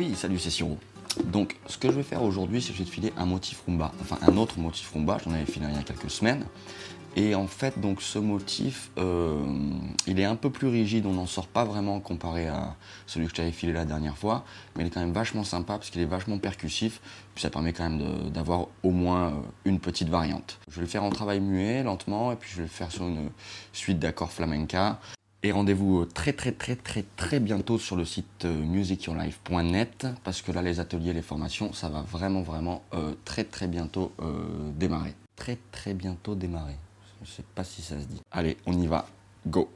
Oui, salut, c'est Siro. Donc, ce que je vais faire aujourd'hui, c'est que je vais te filer un motif rumba, enfin un autre motif rumba, j'en avais filé il y a quelques semaines. Et en fait, donc ce motif, euh, il est un peu plus rigide, on n'en sort pas vraiment comparé à celui que je t'avais filé la dernière fois, mais il est quand même vachement sympa parce qu'il est vachement percussif, puis ça permet quand même d'avoir au moins euh, une petite variante. Je vais le faire en travail muet, lentement, et puis je vais le faire sur une suite d'accords flamenca. Et rendez-vous euh, très très très très très bientôt sur le site musicyourlife.net parce que là les ateliers, les formations, ça va vraiment vraiment très très bientôt démarrer. Très très bientôt démarrer. Je sais pas si ça se dit. Allez, on y va. Go